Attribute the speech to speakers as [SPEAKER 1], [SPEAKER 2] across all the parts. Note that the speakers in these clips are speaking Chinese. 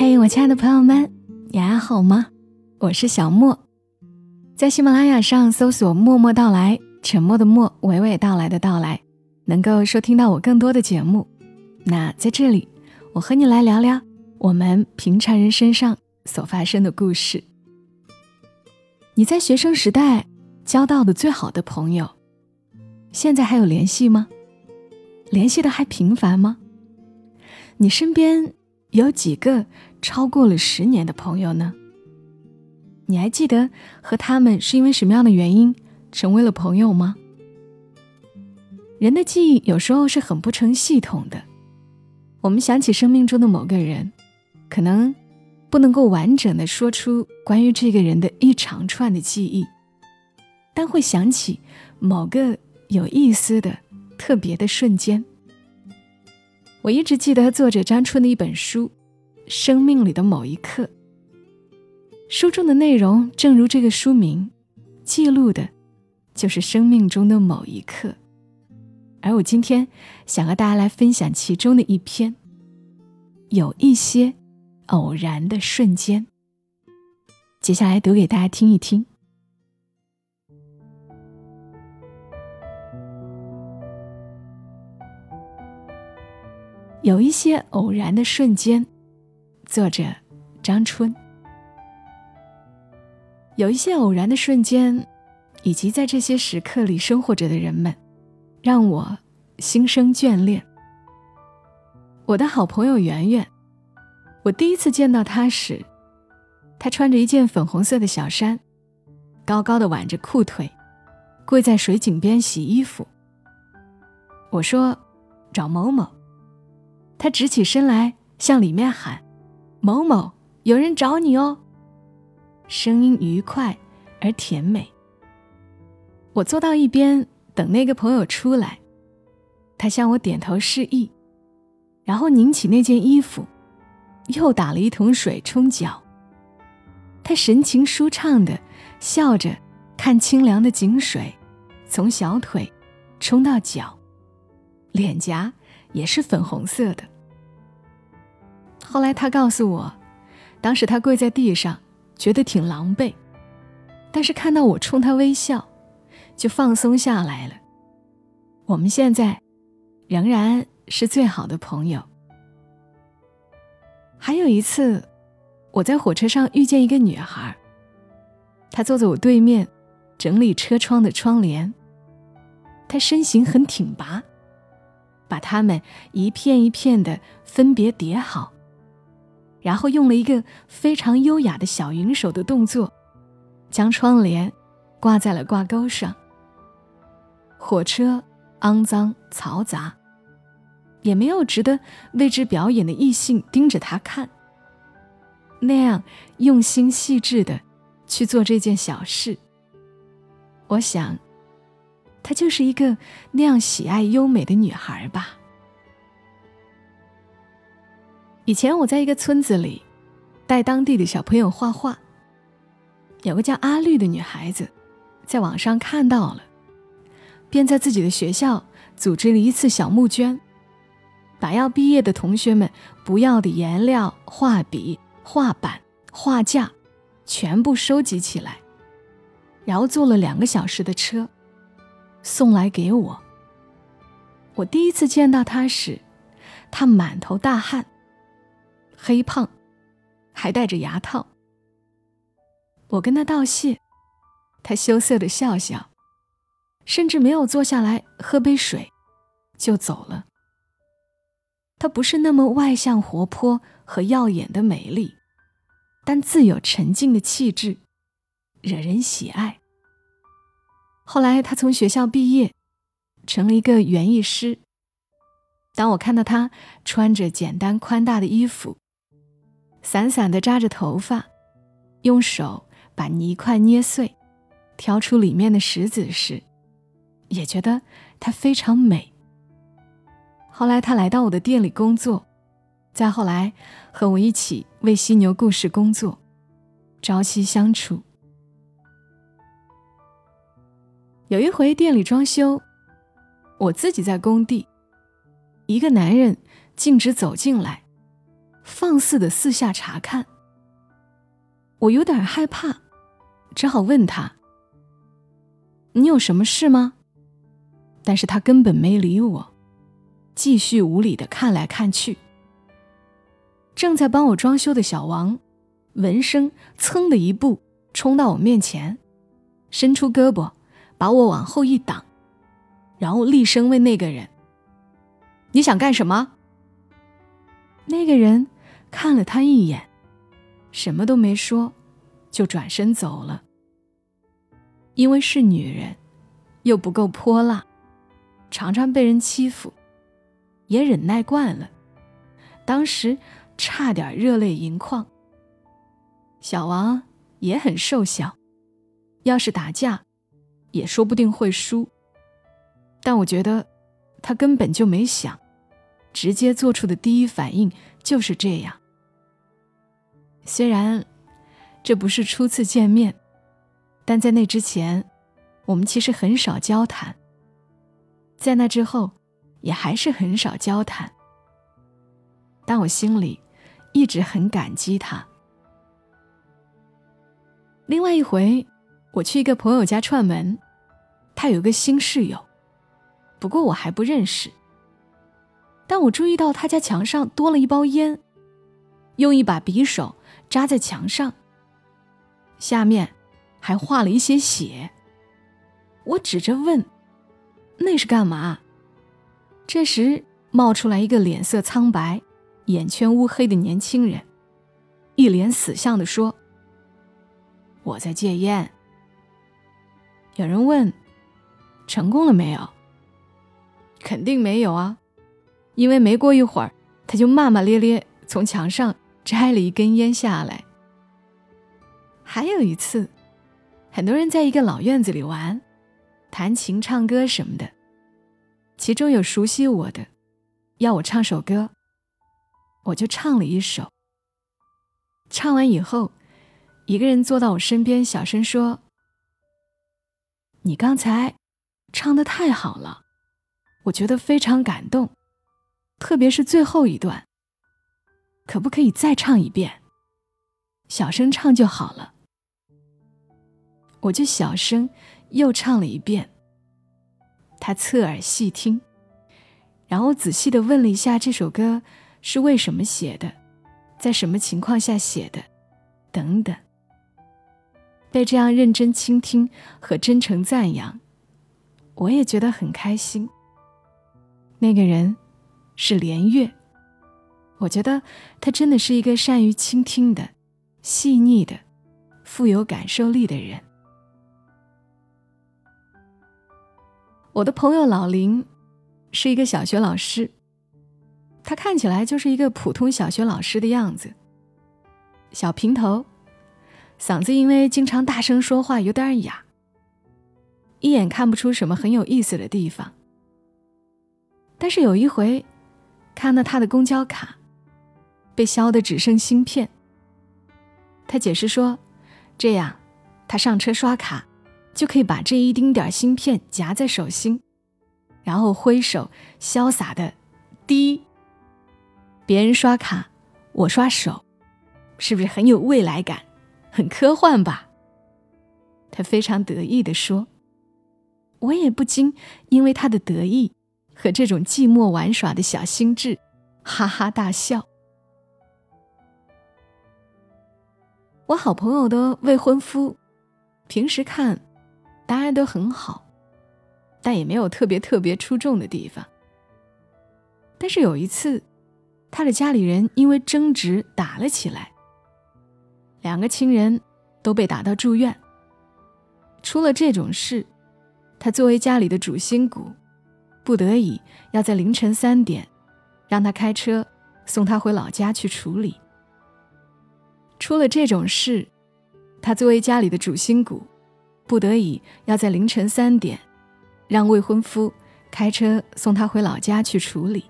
[SPEAKER 1] 嘿，我亲爱的朋友们，你还好吗？我是小莫，在喜马拉雅上搜索“默默到来”，沉默的默，娓娓道来的到来，能够收听到我更多的节目。那在这里，我和你来聊聊我们平常人身上所发生的故事。你在学生时代交到的最好的朋友，现在还有联系吗？联系的还频繁吗？你身边有几个超过了十年的朋友呢？你还记得和他们是因为什么样的原因成为了朋友吗？人的记忆有时候是很不成系统的，我们想起生命中的某个人，可能不能够完整的说出关于这个人的一长串的记忆，但会想起某个有意思的。特别的瞬间，我一直记得作者张春的一本书《生命里的某一刻》。书中的内容正如这个书名，记录的，就是生命中的某一刻。而我今天想和大家来分享其中的一篇，有一些偶然的瞬间。接下来读给大家听一听。有一些偶然的瞬间，作者张春。有一些偶然的瞬间，以及在这些时刻里生活着的人们，让我心生眷恋。我的好朋友圆圆，我第一次见到她时，她穿着一件粉红色的小衫，高高的挽着裤腿，跪在水井边洗衣服。我说：“找某某。”他直起身来，向里面喊：“某某，有人找你哦。”声音愉快而甜美。我坐到一边等那个朋友出来，他向我点头示意，然后拧起那件衣服，又打了一桶水冲脚。他神情舒畅的笑着，看清凉的井水从小腿冲到脚，脸颊。也是粉红色的。后来他告诉我，当时他跪在地上，觉得挺狼狈，但是看到我冲他微笑，就放松下来了。我们现在仍然是最好的朋友。还有一次，我在火车上遇见一个女孩，她坐在我对面，整理车窗的窗帘。她身形很挺拔。把它们一片一片的分别叠好，然后用了一个非常优雅的小云手的动作，将窗帘挂在了挂钩上。火车肮脏嘈杂，也没有值得为之表演的异性盯着他看。那样用心细致的去做这件小事，我想。她就是一个那样喜爱优美的女孩吧。以前我在一个村子里，带当地的小朋友画画。有个叫阿绿的女孩子，在网上看到了，便在自己的学校组织了一次小募捐，把要毕业的同学们不要的颜料、画笔、画板、画架，全部收集起来，然后坐了两个小时的车。送来给我。我第一次见到他时，他满头大汗，黑胖，还戴着牙套。我跟他道谢，他羞涩的笑笑，甚至没有坐下来喝杯水，就走了。他不是那么外向、活泼和耀眼的美丽，但自有沉静的气质，惹人喜爱。后来，他从学校毕业，成了一个园艺师。当我看到他穿着简单宽大的衣服，散散的扎着头发，用手把泥块捏碎，挑出里面的石子时，也觉得它非常美。后来，他来到我的店里工作，再后来和我一起为犀牛故事工作，朝夕相处。有一回店里装修，我自己在工地，一个男人径直走进来，放肆的四下查看。我有点害怕，只好问他：“你有什么事吗？”但是他根本没理我，继续无理的看来看去。正在帮我装修的小王，闻声噌的一步冲到我面前，伸出胳膊把我往后一挡，然后厉声问那个人：“你想干什么？”那个人看了他一眼。什么都没说，就转身走了。因为是女人，又不够泼辣，常常被人欺负，也忍耐惯了。当时差点热泪盈眶。小王也很瘦小，要是打架，也说不定会输。但我觉得他根本就没想，直接做出的第一反应就是这样。虽然这不是初次见面，但在那之前，我们其实很少交谈。在那之后，也还是很少交谈。但我心里一直很感激他。另外一回，我去一个朋友家串门，他有个新室友，不过我还不认识。但我注意到他家墙上多了一包烟，用一把匕首。扎在墙上，下面还画了一些血。我指着问：“那是干嘛？”这时冒出来一个脸色苍白、眼圈乌黑的年轻人，一脸死相的说：“我在戒烟。”有人问：“成功了没有？”肯定没有啊，因为没过一会儿，他就骂骂咧咧从墙上。摘了一根烟下来。还有一次，很多人在一个老院子里玩，弹琴、唱歌什么的。其中有熟悉我的，要我唱首歌，我就唱了一首。唱完以后，一个人坐到我身边，小声说：“你刚才唱的太好了，我觉得非常感动，特别是最后一段。”可不可以再唱一遍？小声唱就好了。我就小声又唱了一遍。他侧耳细听，然后仔细的问了一下这首歌是为什么写的，在什么情况下写的，等等。被这样认真倾听和真诚赞扬，我也觉得很开心。那个人是连月。我觉得他真的是一个善于倾听的、细腻的、富有感受力的人。我的朋友老林是一个小学老师，他看起来就是一个普通小学老师的样子，小平头，嗓子因为经常大声说话有点哑，一眼看不出什么很有意思的地方。但是有一回，看到他的公交卡。被削的只剩芯片。他解释说：“这样，他上车刷卡，就可以把这一丁点芯片夹在手心，然后挥手潇洒的滴。别人刷卡，我刷手，是不是很有未来感，很科幻吧？”他非常得意的说：“我也不禁因为他的得意和这种寂寞玩耍的小心智，哈哈大笑。”我好朋友的未婚夫，平时看答案都很好，但也没有特别特别出众的地方。但是有一次，他的家里人因为争执打了起来，两个亲人都被打到住院。出了这种事，他作为家里的主心骨，不得已要在凌晨三点让他开车送他回老家去处理。出了这种事，他作为家里的主心骨，不得已要在凌晨三点，让未婚夫开车送他回老家去处理。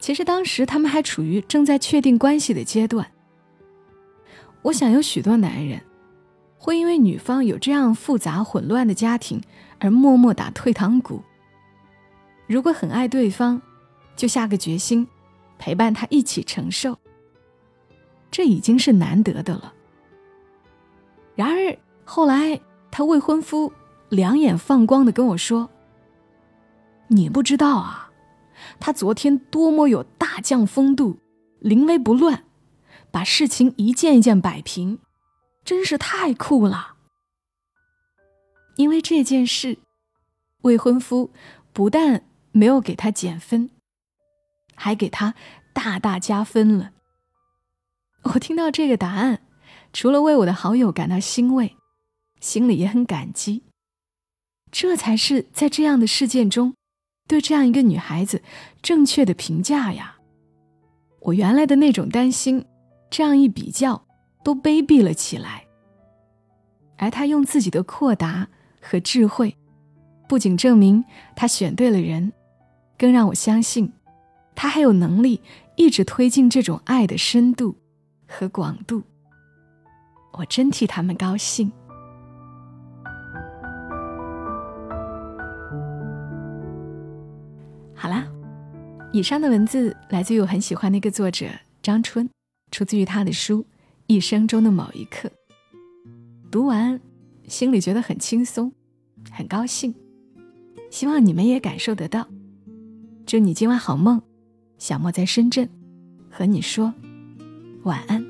[SPEAKER 1] 其实当时他们还处于正在确定关系的阶段。我想有许多男人，会因为女方有这样复杂混乱的家庭而默默打退堂鼓。如果很爱对方，就下个决心，陪伴他一起承受，这已经是难得的了。然而后来，他未婚夫两眼放光的跟我说：“你不知道啊，他昨天多么有大将风度，临危不乱，把事情一件一件摆平，真是太酷了。”因为这件事，未婚夫不但没有给他减分，还给他大大加分了。我听到这个答案，除了为我的好友感到欣慰，心里也很感激。这才是在这样的事件中，对这样一个女孩子正确的评价呀！我原来的那种担心，这样一比较，都卑鄙了起来。而他用自己的阔达。和智慧，不仅证明他选对了人，更让我相信，他还有能力一直推进这种爱的深度和广度。我真替他们高兴。好啦，以上的文字来自于我很喜欢的一个作者张春，出自于他的书《一生中的某一刻》。读完。心里觉得很轻松，很高兴，希望你们也感受得到。祝你今晚好梦，小莫在深圳，和你说晚安。